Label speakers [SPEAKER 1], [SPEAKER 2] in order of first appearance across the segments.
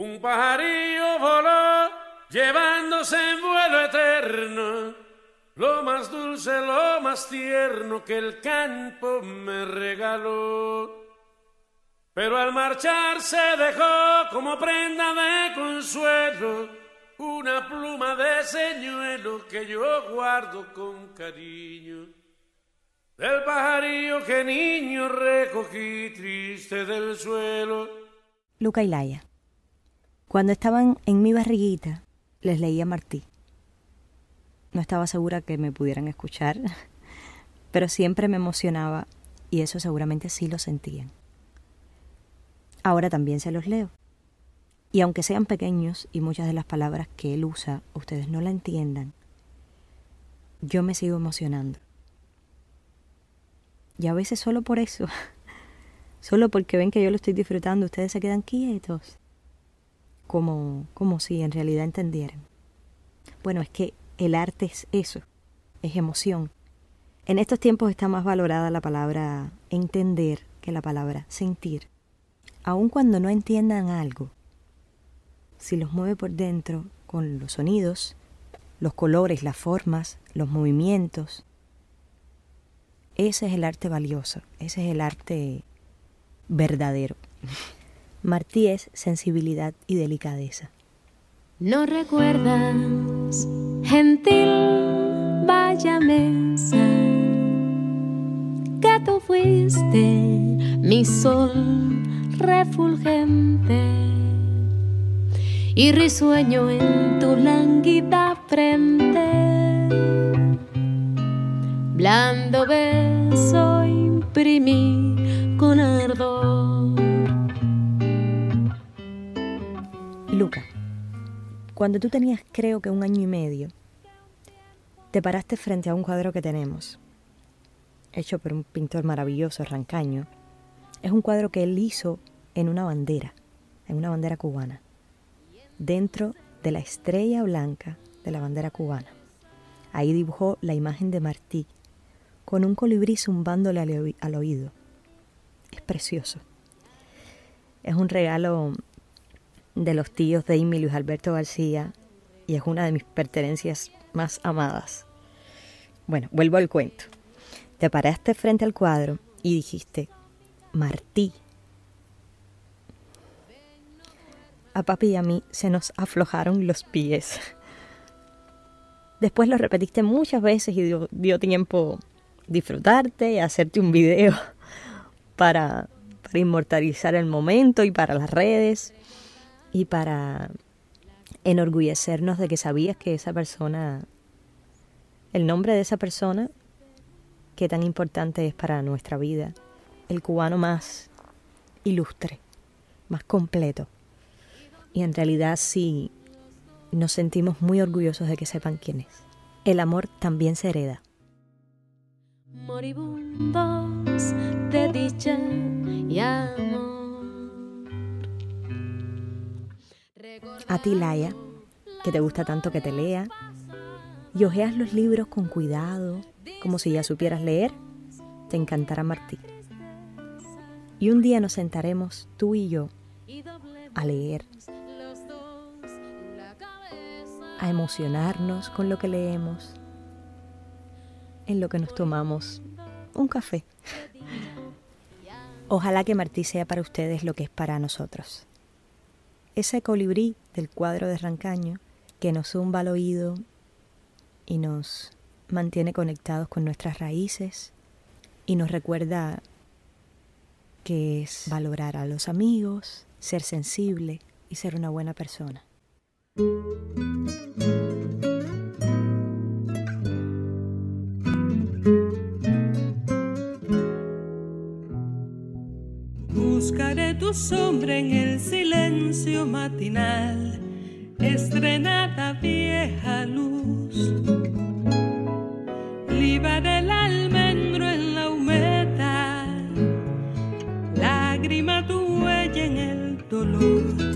[SPEAKER 1] Un pajarillo voló llevándose en vuelo eterno lo más dulce, lo más tierno que el campo me regaló. Pero al marcharse dejó como prenda de consuelo una pluma de señuelo que yo guardo con cariño. Del pajarillo que niño recogí triste del suelo.
[SPEAKER 2] Luca y Laia. Cuando estaban en mi barriguita, les leía Martí. No estaba segura que me pudieran escuchar, pero siempre me emocionaba y eso seguramente sí lo sentían. Ahora también se los leo. Y aunque sean pequeños y muchas de las palabras que él usa ustedes no la entiendan, yo me sigo emocionando. Y a veces solo por eso, solo porque ven que yo lo estoy disfrutando, ustedes se quedan quietos, como, como si en realidad entendieran. Bueno, es que el arte es eso, es emoción. En estos tiempos está más valorada la palabra entender que la palabra sentir. Aun cuando no entiendan algo, si los mueve por dentro con los sonidos, los colores, las formas, los movimientos, ese es el arte valioso, ese es el arte verdadero. Martí es sensibilidad y delicadeza.
[SPEAKER 3] No recuerdas, gentil, vaya mesa, que tú fuiste mi sol refulgente y risueño en tu lánguida frente. Blando beso imprimí con ardor.
[SPEAKER 2] Luca, cuando tú tenías creo que un año y medio, te paraste frente a un cuadro que tenemos, hecho por un pintor maravilloso, Rancaño. Es un cuadro que él hizo en una bandera, en una bandera cubana, dentro de la estrella blanca de la bandera cubana. Ahí dibujó la imagen de Martí, con un colibrí zumbándole al, oído. Es precioso. Es un regalo de los tíos de Amy Luis Alberto García y es una de mis pertenencias más amadas. Bueno, vuelvo al cuento. Te paraste frente al cuadro y dijiste, Martí. A papi y a mí se nos aflojaron los pies. Después lo repetiste muchas veces y dio, dio tiempo disfrutarte y hacerte un video para, para inmortalizar el momento y para las redes y para enorgullecernos de que sabías que esa persona, el nombre de esa persona, que tan importante es para nuestra vida, el cubano más ilustre, más completo. Y en realidad sí nos sentimos muy orgullosos de que sepan quién es. El amor también se hereda.
[SPEAKER 3] Moribundos de dicha y amor.
[SPEAKER 2] A ti, Laia, que te gusta tanto que te lea, y ojeas los libros con cuidado, como si ya supieras leer, te encantará Martí. Y un día nos sentaremos tú y yo a leer, a emocionarnos con lo que leemos, en lo que nos tomamos un café. Ojalá que Martí sea para ustedes lo que es para nosotros. Ese colibrí del cuadro de Rancaño que nos zumba al oído y nos mantiene conectados con nuestras raíces y nos recuerda que es valorar a los amigos, ser sensible y ser una buena persona.
[SPEAKER 4] Sombra en el silencio matinal, estrenada vieja luz. Libaré el almendro en la humedad, lágrima tu huella en el dolor.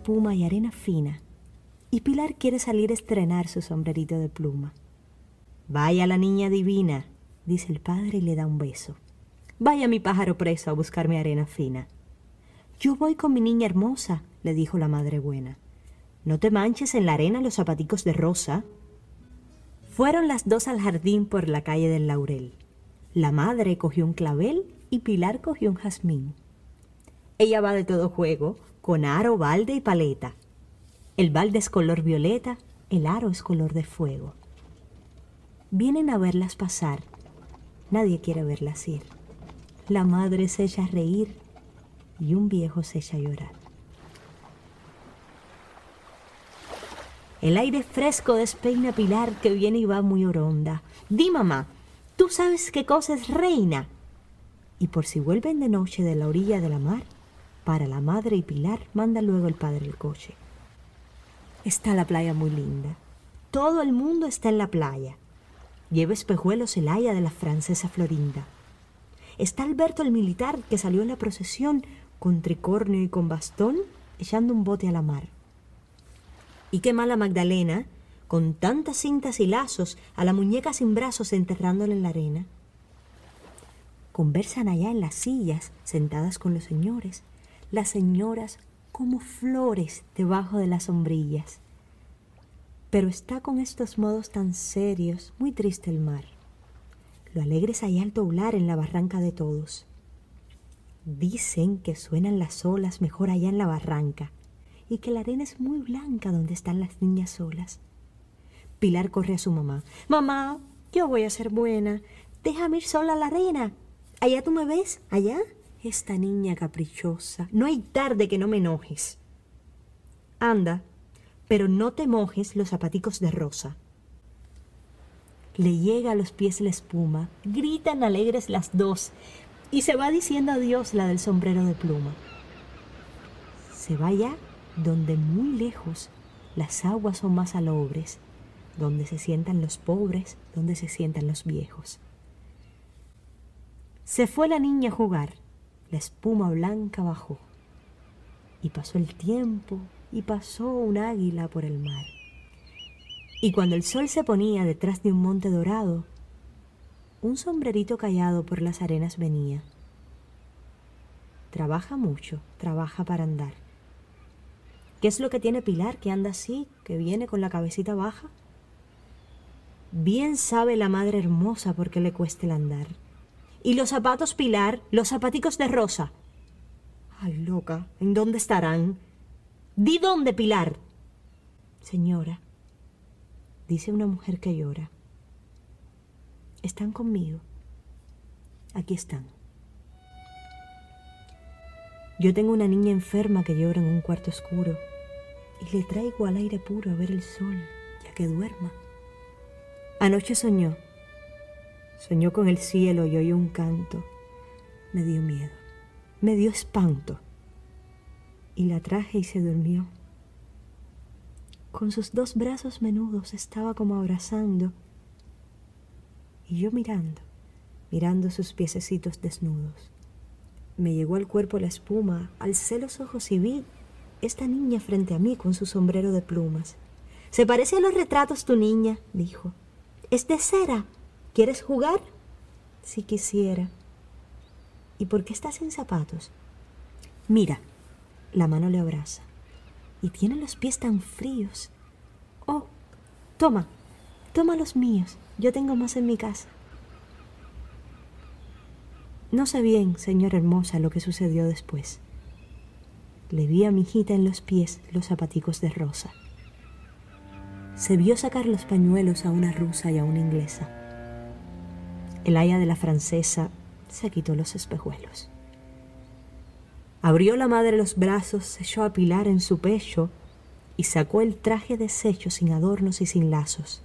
[SPEAKER 2] Espuma y arena fina, y Pilar quiere salir a estrenar su sombrerito de pluma. Vaya la niña divina, dice el padre y le da un beso. Vaya mi pájaro preso a buscarme arena fina. Yo voy con mi niña hermosa, le dijo la madre buena. No te manches en la arena los zapaticos de rosa. Fueron las dos al jardín por la calle del Laurel. La madre cogió un clavel y Pilar cogió un jazmín. Ella va de todo juego, con aro, balde y paleta. El balde es color violeta, el aro es color de fuego. Vienen a verlas pasar, nadie quiere verlas ir. La madre se echa a reír y un viejo se echa a llorar. El aire fresco despeina Pilar que viene y va muy oronda. Di mamá, ¿tú sabes qué cosa es reina? Y por si vuelven de noche de la orilla de la mar, para la madre y Pilar manda luego el padre el coche. Está la playa muy linda. Todo el mundo está en la playa. Lleva espejuelos el haya de la francesa Florinda. Está Alberto el militar que salió en la procesión con tricornio y con bastón echando un bote a la mar. Y qué mala Magdalena, con tantas cintas y lazos, a la muñeca sin brazos enterrándola en la arena. Conversan allá en las sillas, sentadas con los señores, las señoras como flores debajo de las sombrillas. Pero está con estos modos tan serios, muy triste el mar. Lo alegre es allá al doblar en la barranca de todos. Dicen que suenan las olas mejor allá en la barranca y que la arena es muy blanca donde están las niñas solas. Pilar corre a su mamá. Mamá, yo voy a ser buena. Déjame ir sola a la arena. ¿Allá tú me ves? ¿Allá? Esta niña caprichosa. No hay tarde que no me enojes. Anda, pero no te mojes los zapaticos de rosa. Le llega a los pies la espuma, gritan alegres las dos, y se va diciendo adiós la del sombrero de pluma. Se va ya donde muy lejos las aguas son más alobres, donde se sientan los pobres, donde se sientan los viejos. Se fue la niña a jugar, la espuma blanca bajó, y pasó el tiempo, y pasó un águila por el mar. Y cuando el sol se ponía detrás de un monte dorado, un sombrerito callado por las arenas venía. Trabaja mucho, trabaja para andar. ¿Qué es lo que tiene Pilar que anda así, que viene con la cabecita baja? Bien sabe la madre hermosa por qué le cuesta el andar. ¿Y los zapatos Pilar, los zapaticos de rosa? Ay, loca, ¿en dónde estarán? Di dónde, Pilar. Señora, dice una mujer que llora. Están conmigo. Aquí están. Yo tengo una niña enferma que llora en un cuarto oscuro y le traigo al aire puro a ver el sol, ya que duerma. Anoche soñó, soñó con el cielo y oyó un canto. Me dio miedo, me dio espanto y la traje y se durmió. Con sus dos brazos menudos estaba como abrazando y yo mirando, mirando sus piececitos desnudos. Me llegó al cuerpo la espuma, alcé los ojos y vi esta niña frente a mí con su sombrero de plumas. Se parece a los retratos tu niña, dijo. Es de cera. ¿Quieres jugar? Si quisiera. ¿Y por qué estás sin zapatos? Mira, la mano le abraza. Y tiene los pies tan fríos. Oh, toma, toma los míos. Yo tengo más en mi casa. No sé bien, señora hermosa, lo que sucedió después le vi a mi hijita en los pies los zapaticos de rosa. Se vio sacar los pañuelos a una rusa y a una inglesa. El aya de la francesa se quitó los espejuelos. Abrió la madre los brazos, se echó a Pilar en su pecho y sacó el traje deshecho sin adornos y sin lazos.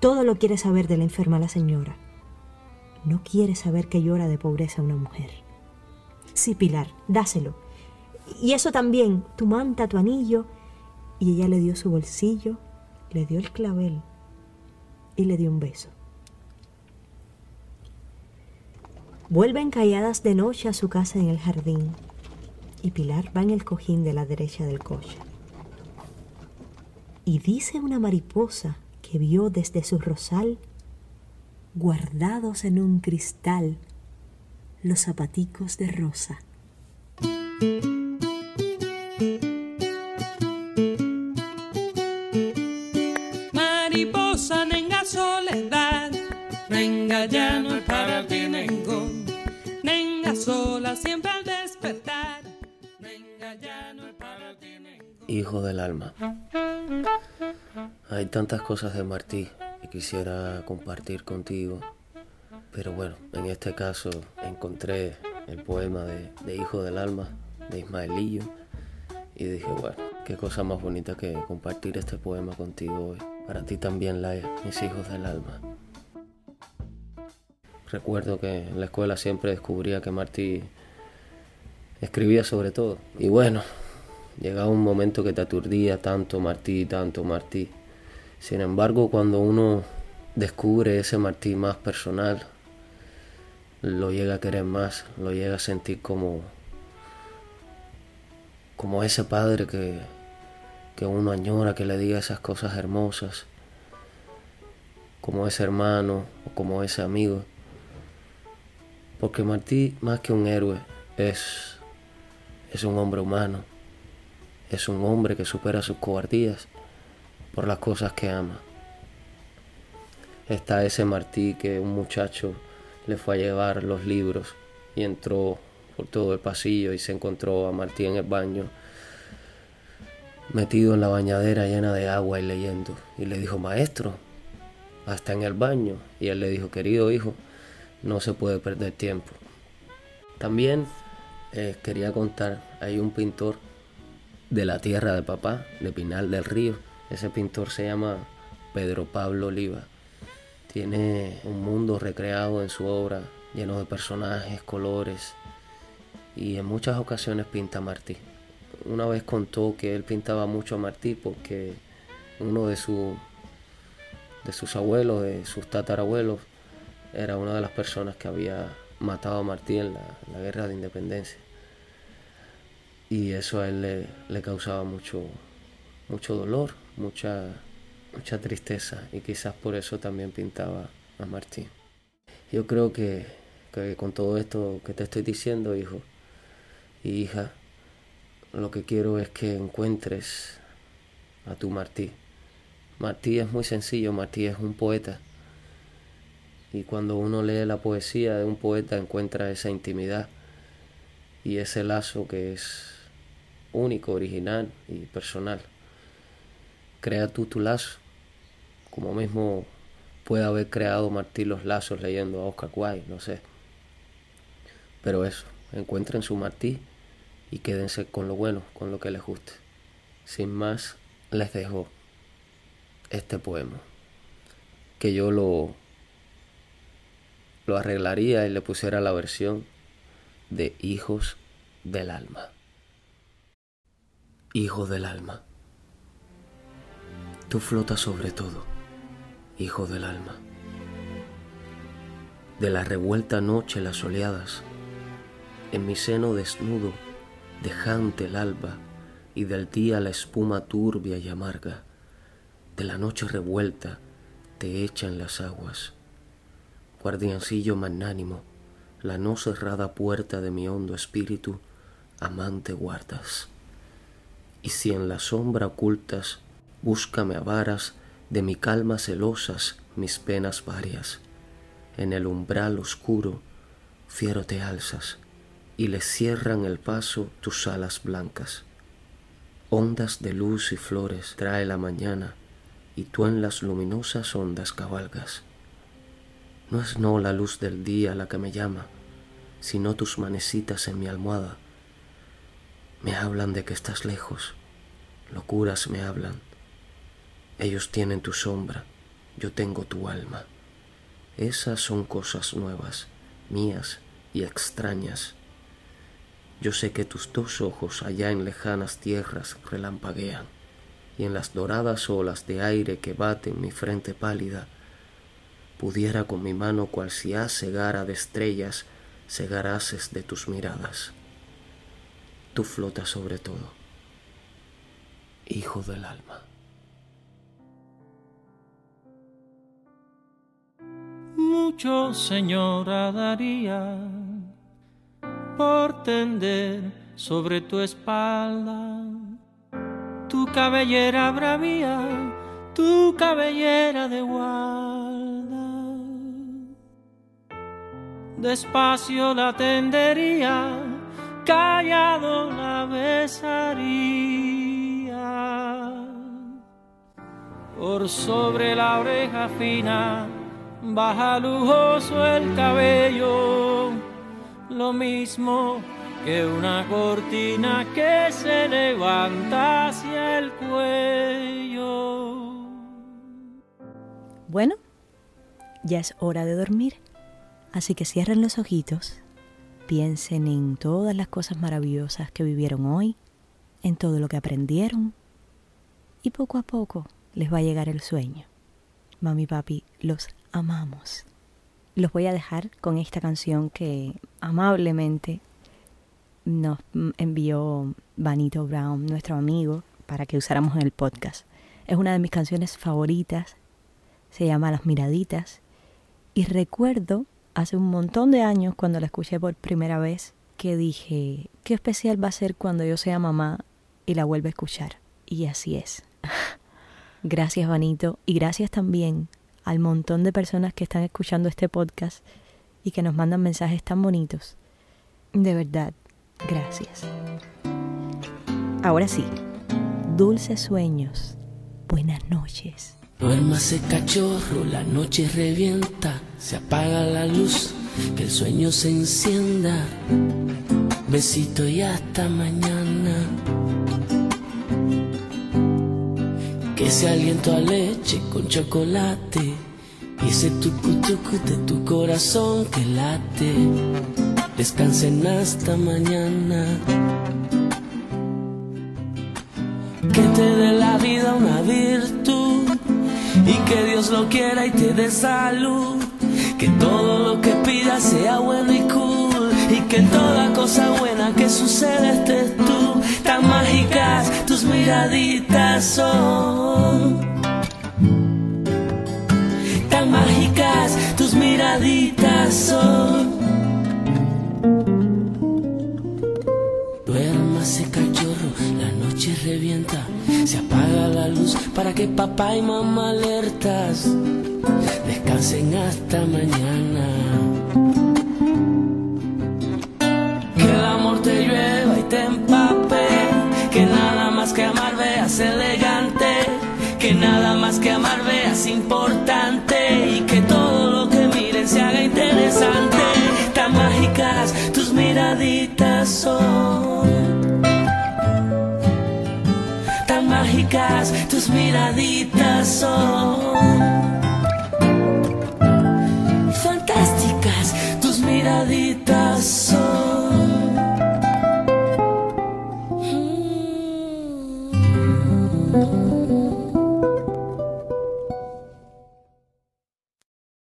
[SPEAKER 2] Todo lo quiere saber de la enferma la señora. No quiere saber que llora de pobreza una mujer. Sí, Pilar, dáselo, y eso también, tu manta, tu anillo. Y ella le dio su bolsillo, le dio el clavel y le dio un beso. Vuelven calladas de noche a su casa en el jardín. y Pilar va en el cojín de la derecha del coche. Y dice una mariposa que vio desde su rosal, guardados en un cristal, los zapaticos de rosa.
[SPEAKER 5] Hijo del alma. Hay tantas cosas de Martí que quisiera compartir contigo, pero bueno, en este caso encontré el poema de, Hijo del alma de Ismaelillo y dije, bueno, qué cosa más bonita que compartir este poema contigo hoy. Para ti también, Laia, mis hijos del alma. Recuerdo que en la escuela siempre descubría que Martí escribía sobre todo. Y bueno, llegaba un momento que te aturdía tanto Martí, tanto Martí. Sin embargo, cuando uno descubre ese Martí más personal, lo llega a querer más, lo llega a sentir como, como ese padre que, que uno añora que le diga esas cosas hermosas, como ese hermano o como ese amigo. Porque Martí, más que un héroe, es, es un hombre humano, es un hombre que supera sus cobardías por las cosas que ama. Está ese Martí que un muchacho le fue a llevar los libros y entró por todo el pasillo y se encontró a Martí en el baño metido en la bañadera llena de agua y leyendo. Y le dijo, maestro, hasta en el baño. Y él le dijo, querido hijo, no se puede perder tiempo. También eh, quería contar, hay un pintor de la tierra de papá, de Pinal del Río. Ese pintor se llama Pedro Pablo Oliva. Tiene un mundo recreado en su obra, lleno de personajes, colores, y en muchas ocasiones pinta a Martí una vez contó que él pintaba mucho a Martí porque uno de, su, de sus abuelos, de sus tatarabuelos, era una de las personas que había matado a Martí en la, guerra de independencia. Y eso a él le, causaba mucho, mucho dolor, mucha, mucha tristeza y quizás por eso también pintaba a Martí. Yo creo que, que con todo esto que te estoy diciendo, hijo y hija, lo que quiero es que encuentres a tu Martí. Martí es muy sencillo, Martí es un poeta. Y cuando uno lee la poesía de un poeta encuentra esa intimidad y ese lazo que es único, original y personal. Crea tú tu lazo, como mismo puede haber creado Martí los lazos leyendo a Oscar Wilde, no sé. Pero eso, encuentren su Martí y quédense con lo bueno, con lo que les guste. Sin más, les dejo este poema, que yo lo, lo arreglaría y le pusiera la versión de Hijos del Alma. Hijo del alma, tú flotas sobre todo, hijo del alma. De la revuelta noche las oleadas, en mi seno desnudo dejante el alba y del día la espuma turbia y amarga, de la noche revuelta te echan las aguas. Guardiancillo magnánimo, la no cerrada puerta de mi hondo espíritu, amante guardas. Y si en la sombra ocultas, búscame a varas de mi calma celosas mis penas varias. En el umbral oscuro, fiero te alzas, y le cierran el paso tus alas blancas. Ondas de luz y flores trae la mañana, y tú en las luminosas ondas cabalgas. No es no la luz del día la que me llama, sino tus manecitas en mi almohada. Me hablan de que estás lejos, locuras me hablan. Ellos tienen tu sombra, yo tengo tu alma. Esas son cosas nuevas, mías y extrañas yo sé que tus dos ojos allá en lejanas tierras relampaguean, y en las doradas olas de aire que baten mi frente pálida, pudiera con mi mano cual si haz cegara de estrellas, cegar de tus miradas. Tú flotas sobre todo. Hijo del alma.
[SPEAKER 6] Mucho, señora, daría por tender sobre tu espalda tu cabellera bravía, tu cabellera de guarda. Despacio la tendería, callado la besaría. Por sobre la oreja fina, baja lujoso el cabello, lo mismo que una cortina que se levanta hacia el cuello.
[SPEAKER 2] Bueno, ya es hora de dormir, así que cierren los ojitos, piensen en todas las cosas maravillosas que vivieron hoy, en todo lo que aprendieron y poco a poco les va a llegar el sueño. Mami papi, los amamos. Los voy a dejar con esta canción que amablemente nos envió Vanito Brown, nuestro amigo, para que usáramos en el podcast. Es una de mis canciones favoritas, se llama Las Miraditas, y recuerdo hace un montón de años cuando la escuché por primera vez que dije, qué especial va a ser cuando yo sea mamá y la vuelva a escuchar. Y así es. gracias Vanito y gracias también al montón de personas que están escuchando este podcast y que nos mandan mensajes tan bonitos. De verdad, Gracias. Ahora sí, dulces sueños, buenas noches.
[SPEAKER 7] Duérmase cachorro, la noche revienta, se apaga la luz, que el sueño se encienda. Besito y hasta mañana. Que ese aliento a leche con chocolate y ese tucu tu corazón que late descansen hasta mañana. Que te dé la vida una virtud y que Dios lo quiera y te dé salud. Que todo lo que pidas sea bueno y cool y que toda cosa buena que suceda estés tú. Tan mágicas tus miraditas son. Tan mágicas tus miraditas son. revienta, se apaga la luz para que papá y mamá alertas descansen hasta mañana. Que el amor te llueva y te empape, que nada más que amar veas elegante, que nada más que amar veas importante y que todo lo que miren se haga interesante. Tan mágicas tus miraditas son tus miraditas son fantásticas tus miraditas son